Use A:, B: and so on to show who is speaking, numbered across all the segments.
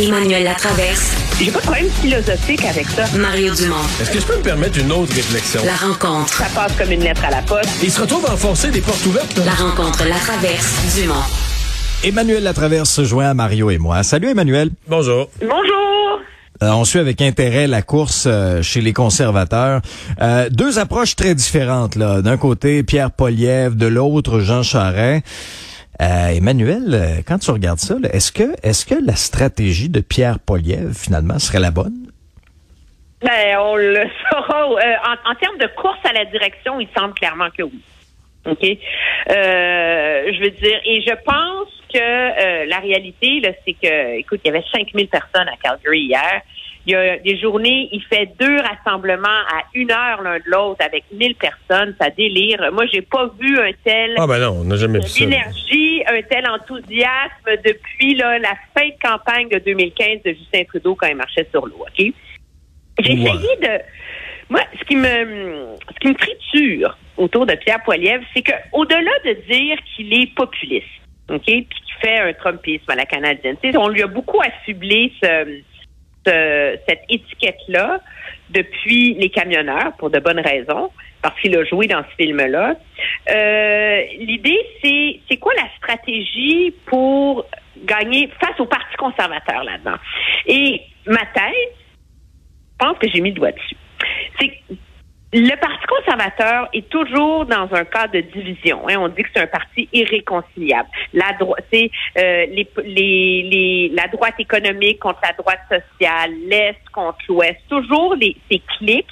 A: Emmanuel Latraverse.
B: J'ai pas de problème philosophique avec ça.
A: Mario Dumont.
C: Est-ce que je peux me permettre une autre réflexion?
A: La rencontre.
B: Ça passe comme une lettre à la poste.
C: Il se retrouve à enfoncer des portes ouvertes.
A: La rencontre Latraverse. Dumont.
D: Emmanuel Latraverse se joint à Mario et moi. Salut Emmanuel.
C: Bonjour.
B: Bonjour.
D: Euh, on suit avec intérêt la course euh, chez les conservateurs. Euh, deux approches très différentes. là. D'un côté, Pierre Poliev, de l'autre, Jean Charest. Euh, Emmanuel, euh, quand tu regardes ça, est-ce que est-ce que la stratégie de Pierre Poliev, finalement, serait la bonne?
B: Ben, on le saura. Euh, en, en termes de course à la direction, il semble clairement que oui. OK? Euh, je veux dire, et je pense que euh, la réalité, là, c'est que, écoute, il y avait 5000 personnes à Calgary hier. Il y a des journées, il fait deux rassemblements à une heure l'un de l'autre avec 1000 personnes. Ça délire. Moi, j'ai pas vu un tel
C: Ah ben non, on n'a jamais vu ça.
B: énergie, un tel enthousiasme depuis là, la fin de campagne de 2015 de Justin Trudeau quand il marchait sur l'eau. Ok? J'ai
C: Ouais.
B: essayé de. Moi, ce qui me, ce qui me triture autour de Pierre Poilievre, c'est que au-delà de dire qu'il est populiste, ok, puis qu'il fait un Trumpisme à la canadienne, on lui a beaucoup affublé ce, ce- cette étiquette-là depuis les camionneurs pour de bonnes raisons, parce qu'il a joué dans ce film-là. Euh, L'idée, c'est c'est quoi la stratégie pour gagner face au Parti conservateur là-dedans? Et ma thèse, je pense que j'ai mis le doigt dessus. C'est le Parti conservateur est toujours dans un cas de division. hein. On dit que c'est un parti irréconciliable. La droite, euh, les, les, les, la droite économique contre la droite sociale, l'est contre l'ouest. Toujours les, ces clics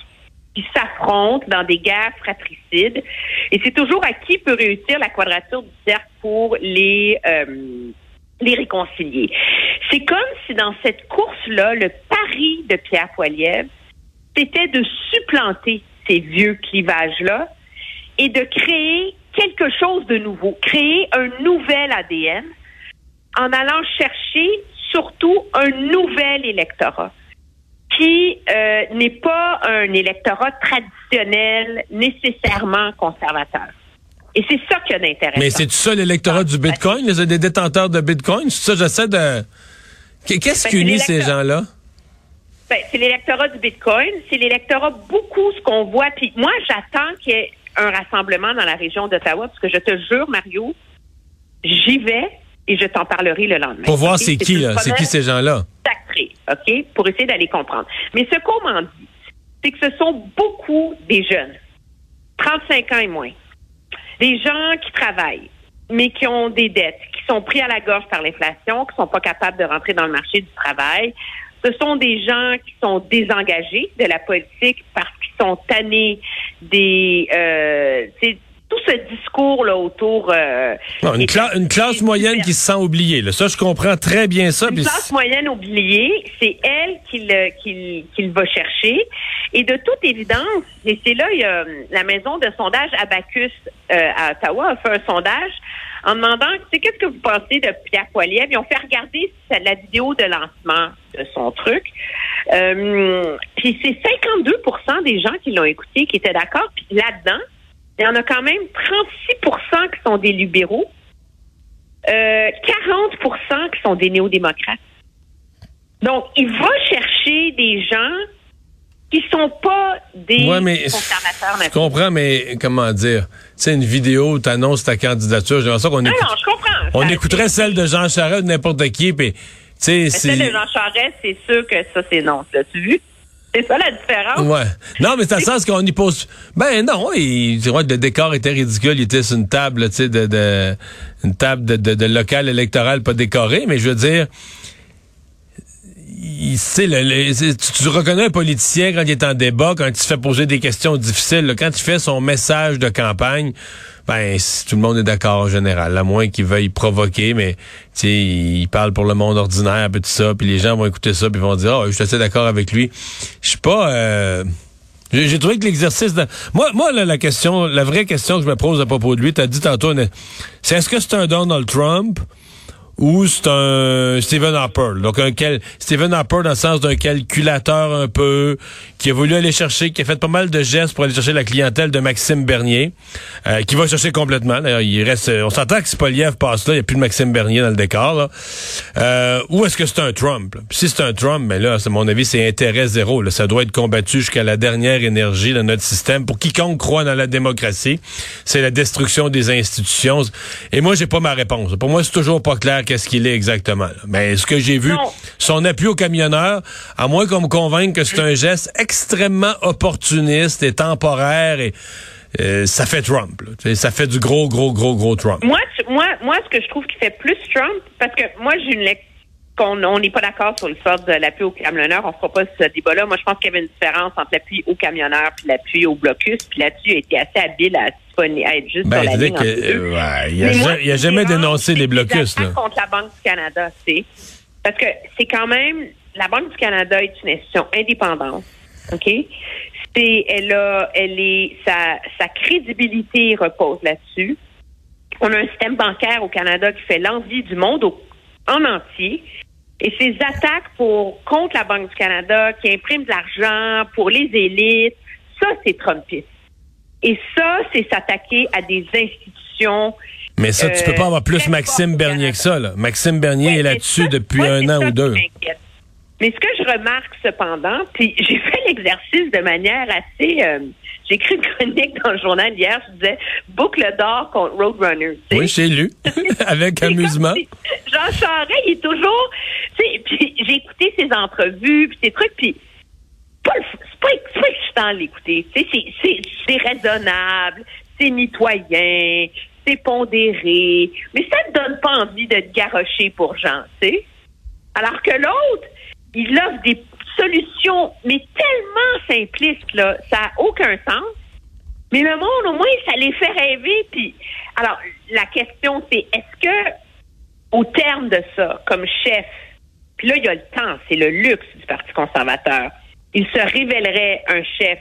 B: qui s'affrontent dans des guerres fratricides. Et c'est toujours à qui peut réussir la quadrature du cercle pour les euh, les réconcilier. C'est comme si dans cette course-là, le pari de Pierre Poilievre, c'était de supplanter ces vieux clivages-là et de créer quelque chose de nouveau, créer un nouvel ADN en allant chercher surtout un nouvel électorat qui euh, n'est pas un électorat traditionnel nécessairement conservateur. Et c'est ça qui a d'intéressant.
C: Mais c'est ça l'électorat du Bitcoin, les des détenteurs de Bitcoin? C'est ça, j'essaie de. Qu'est- Qu'est-ce
B: Ben,
C: qui unit ces gens-là?
B: Ben, c'est l'électorat du Bitcoin, c'est l'électorat beaucoup ce qu'on voit. Puis moi, j'attends qu'il y ait un rassemblement dans la région d'Ottawa, parce que je te jure, Mario, j'y vais et je t'en parlerai le lendemain.
C: Pour voir c'est qui, là. C'est qui ces gens-là?
B: sacrée, OK? Pour essayer d'aller comprendre. Mais ce qu'on m'en dit, c'est que ce sont beaucoup des jeunes, 35 ans et moins. Des gens qui travaillent, mais qui ont des dettes, qui sont pris à la gorge par l'inflation, qui sont pas capables de rentrer dans le marché du travail. Ce sont des gens qui sont désengagés de la politique parce qu'ils sont tannés des... Euh, c'est tout ce discours-là autour... euh,
C: Non, une,
B: des
C: cla- une classe moyenne qui se sent oubliée. Là. Ça, je comprends très bien ça.
B: Une classe moyenne oubliée, c'est elle qu'il va chercher. Et de toute évidence, et c'est là, il y a euh, la maison de sondage Abacus euh, à Ottawa a fait un sondage en demandant, tu sais, qu'est-ce que vous pensez de Pierre Poilievre? Ils ont fait regarder la vidéo de lancement de son truc. Euh, puis c'est 52% des gens qui l'ont écouté qui étaient d'accord. Puis là-dedans, il y en a quand même 36% qui sont des libéraux, euh, 40% qui sont des néo-démocrates. Donc, il va chercher des gens qui sont pas des
C: Ouais, mais
B: conservateurs
C: je comprends, mais comment dire? C'est une vidéo où tu annonces ta candidature. J'ai l'impression qu'on écoute-
B: non, je comprends.
C: on
B: Ça,
C: écouterait celle de Jean Charest ou de n'importe qui, puis tu
B: Celle de. Jean Charest, c'est sûr que ça, c'est non. L'as-tu vu? C'est ça la différence?
C: Ouais. Non, mais c'est le sens qu'on y pose. Ben non, il, le décor était ridicule. Il était sur une table, tu sais, de, de, une table de, de, de local électoral pas décorée. Mais je veux dire, il, le, tu, reconnais un politicien quand il est en débat, quand il se fait poser des questions difficiles, quand il fait son message de campagne. Ben, tout le monde est d'accord en général, à moins qu'il veuille provoquer, mais il parle pour le monde ordinaire, puis tout ça, puis les gens vont écouter ça, puis vont dire, ah, je suis assez d'accord avec lui. Je suis pas. euh, j'ai trouvé que l'exercice de... Moi, moi là, la question, la vraie question que je me pose à propos de lui, t'as dit tantôt, c'est est-ce que c'est un Donald Trump? Ou c'est un Stephen Harper. Donc un quel Stephen Harper dans le sens d'un calculateur un peu qui a voulu aller chercher, qui a fait pas mal de gestes pour aller chercher la clientèle de Maxime Bernier, euh, qui va chercher complètement. D'ailleurs, il reste, on s'entend que si Poliev passe là, il n'y a plus de Maxime Bernier dans le décor. Là. Euh, ou est-ce que c'est un Trump Si c'est un Trump, mais là, à mon avis, c'est intérêt zéro. Là. Ça doit être combattu jusqu'à la dernière énergie de notre système. Pour quiconque croit dans la démocratie, c'est la destruction des institutions. Et moi, j'ai pas ma réponse. Pour moi, c'est toujours pas clair qu'est-ce qu'il est exactement. Mais ce que j'ai vu, son appui aux camionneurs, à moins qu'on me convainque que c'est un geste extrêmement opportuniste et temporaire et euh, ça fait Trump. Ça fait du gros, gros, gros, gros Trump.
B: Moi, moi, moi, ce que je trouve qui fait plus Trump, parce que moi, j'ai une lecture qu'on n'est pas d'accord sur le sort de l'appui aux camionneurs. On ne fera pas ce débat-là. Moi, je pense qu'il y avait une différence entre l'appui aux camionneurs puis l'appui au blocus. Puis là-dessus, il a été assez habile à, être juste
C: ben,
B: sur la ligne.
C: Que, il a, jamais dénoncé les blocus. Là.
B: contre la Banque du Canada, c'est parce que c'est quand même la Banque du Canada est une institution indépendante. OK? C'est, elle a, elle est, sa, sa crédibilité repose là-dessus. On a un système bancaire au Canada qui fait l'envie du monde en entier. Et ces attaques pour contre la Banque du Canada qui imprime de l'argent pour les élites, ça c'est Trumpiste. Et ça, c'est s'attaquer à des institutions.
C: Mais ça, tu peux pas avoir plus euh, Maxime Bernier que ça. Là. Maxime Bernier est là-dessus depuis un an ou deux.
B: Mais ce que je remarque cependant, puis j'ai fait l'exercice de manière assez... Euh, j'ai écrit une chronique dans le journal hier, je disais boucle d'or contre Roadrunner.
C: Oui, j'ai lu, avec amusement.
B: Jean Charest, il est toujours... Puis j'ai écouté ses entrevues, puis ses trucs, puis c'est pas, pas excitant de l'écouter. C'est raisonnable, c'est mitoyen, c'est pondéré, mais ça ne donne pas envie de te garrocher pour Jean, tu sais. Alors que l'autre, il offre des solutions, mais tellement simplistes, là, ça n'a aucun sens. Mais le monde, au moins, ça les fait rêver. Puis, alors, la question, c'est est-ce que, au terme de ça, comme chef, puis là, il y a le temps, c'est le luxe du Parti conservateur, il se révélerait un chef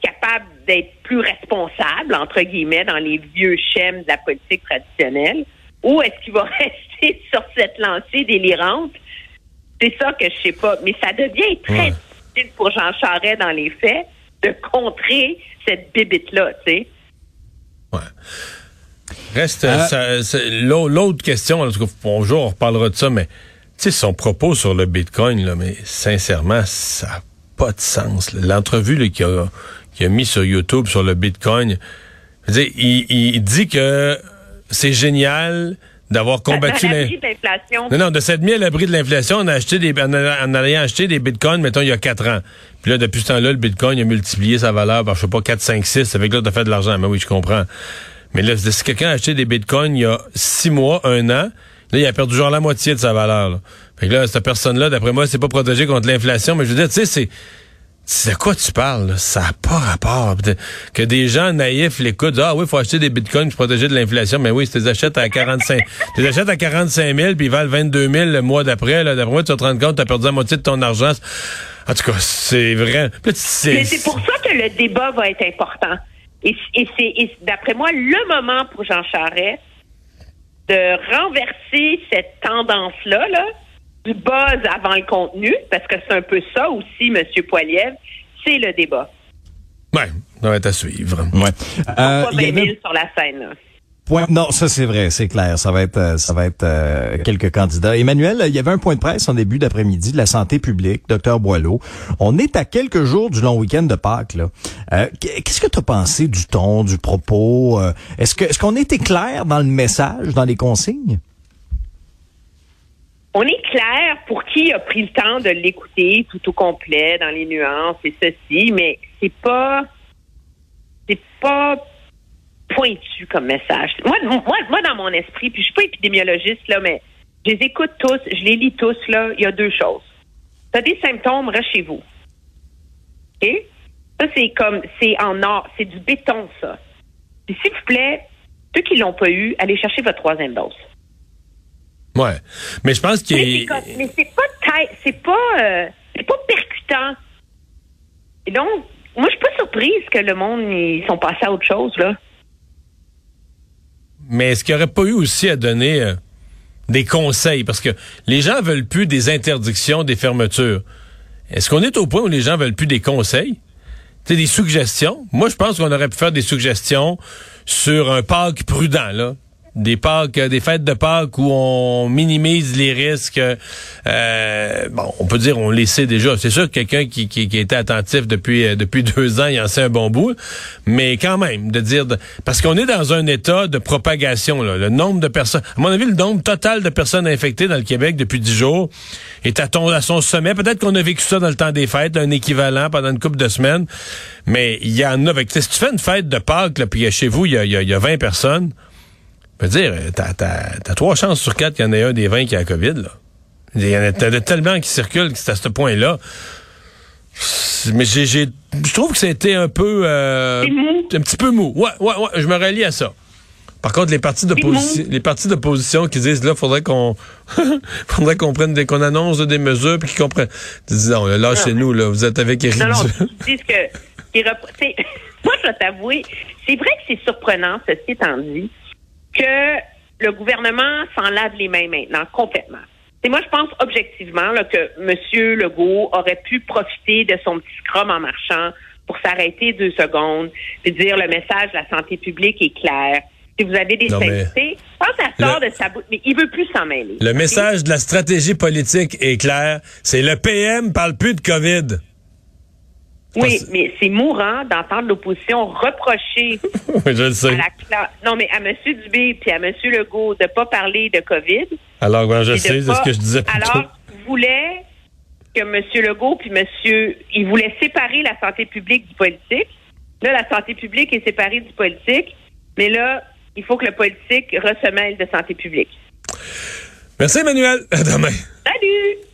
B: capable d'être plus responsable, entre guillemets, dans les vieux schèmes de la politique traditionnelle, ou est-ce qu'il va rester sur cette lancée délirante? C'est ça que je sais pas. Mais ça devient très difficile pour Jean Charest dans les faits de contrer cette bibite-là, tu sais.
C: Ouais. Reste euh, l'autre question, en tout cas, bonjour, on reparlera de ça, mais tu sais, son propos sur le Bitcoin, là, mais sincèrement, ça n'a pas de sens. L'entrevue qu'il a, a mis sur YouTube sur le Bitcoin, il, il dit que c'est génial d'avoir combattu
B: l'inflation.
C: Non, non, de mis à l'abri de l'inflation, on a acheté des, en, allant acheter des bitcoins, mettons, il y a quatre ans. Puis là, depuis ce temps-là, le bitcoin a multiplié sa valeur par, je sais pas, 4, 5, 6. Avec là, t'as fait de l'argent. Mais oui, je comprends. Mais là, si quelqu'un a acheté des bitcoins il y a six mois, un an, là, il a perdu genre la moitié de sa valeur. Là. Fait que là, cette personne-là, d'après moi, c'est pas protégé contre l'inflation. Mais je veux dire, tu sais, c'est c'est de quoi tu parles? Ça n'a pas rapport. Que des gens naïfs l'écoutent, ah oui, il faut acheter des bitcoins pour protéger de l'inflation. Mais oui, si tu les achètes à 45, tu les achètes à 45 000 puis ils valent 22 000 le mois d'après, là, d'après moi, tu te rendre compte, tu perdu la moitié de ton argent. En tout cas, c'est vrai.
B: C'est pour ça que le débat va être important. Et, c'est, d'après moi, le moment pour Jean Charest de renverser cette tendance-là, là, du buzz avant le contenu, parce que c'est un peu ça aussi, M. Poiliev, c'est le débat.
C: Oui, ça va être à suivre.
B: Ouais. Euh, pas sur la scène. Là.
D: Point, non, ça c'est vrai, c'est clair. Ça va être, euh, ça va être euh, quelques candidats. Emmanuel, il y avait un point de presse en début d'après-midi de la santé publique, docteur Boileau. On est à quelques jours du long week-end de Pâques. Là. Euh, qu'est-ce que tu as pensé du ton, du propos? Est-ce que, est-ce qu'on était clair dans le message, dans les consignes?
B: On est clair pour qui a pris le temps de l'écouter tout au complet dans les nuances et ceci, mais c'est pas c'est pas pointu comme message. Moi, moi, dans mon esprit, puis je suis pas épidémiologiste là, mais je les écoute tous, je les lis tous là. Il y a deux choses. T'as des symptômes, reste chez vous. Et ça c'est comme c'est en or, c'est du béton ça. Puis s'il vous plaît, ceux qui l'ont pas eu, allez chercher votre troisième dose.
C: Ouais. Mais je pense qu'il
B: Mais c'est pas c'est pas euh, c'est pas percutant. Et donc, moi je suis pas surprise que le monde ils sont passés à autre chose là.
C: mais est-ce qu'il n'y aurait pas eu aussi à donner euh, des conseils? Parce que les gens veulent plus des interdictions, des fermetures. Est-ce qu'on est au point où les gens veulent plus des conseils? C'est des suggestions? Moi, je pense qu'on aurait pu faire des suggestions sur un parc prudent, là des Pâques, des fêtes de Pâques où on minimise les risques. Euh, bon, on peut dire on les sait déjà. C'est sûr que quelqu'un qui, qui, qui, était attentif depuis euh, depuis deux ans, il en sait un bon bout. Mais quand même, de dire parce qu'on est dans un état de propagation. Là. Le nombre de personnes, à mon avis, le nombre total de personnes infectées dans le Québec depuis dix jours est à, ton, à son sommet. Peut-être qu'on a vécu ça dans le temps des fêtes, un équivalent pendant une couple de semaines. Mais il y en a. Avec, si tu fais une fête de Pâques, là, puis chez vous, il y a, y a 20 personnes. Je veux dire, t'as, as, trois chances sur quatre qu'il y en ait un des 20 qui a la COVID, là. Il y en a, tellement qui circulent que c'est à ce point-là. Mais j'ai, je trouve que c'était un peu... Euh, un petit peu mou. Ouais, ouais, ouais, je me rallie à ça. Par contre, les partis d'opposition, les partis d'opposition qui disent là, faudrait qu'on, faudrait qu'on prenne des, qu'on annonce des mesures puis qu'ils comprennent. Disent non, là, chez nous, là, vous êtes avec Éric.
B: Non, non, ils disent que, moi, je vais t'avouer, c'est vrai que c'est surprenant, ceci étant dit, que le gouvernement s'en lave les mains maintenant, complètement. Et moi, je pense objectivement là, que M. Legault aurait pu profiter de son petit scrum en marchant pour s'arrêter deux secondes et dire le message de la santé publique est clair. Si vous avez des symptômes, pense à sort de sa bouche, mais il veut plus s'en mêler.
C: Le message de la stratégie politique est clair. C'est le PM parle plus de COVID.
B: Oui, mais c'est mourant d'entendre l'opposition reprocher
C: je le sais.
B: non, mais à M. Dubé puis à M. Legault de ne pas parler de COVID.
C: Alors, ben, je sais, c'est ce que je disais plus
B: Alors, voulait que M. Legault puis M. Il voulait séparer la santé publique du politique. Là, la santé publique est séparée du politique, mais là, il faut que le politique ressemelle de santé publique.
C: Merci, Emmanuel. À demain.
B: Salut!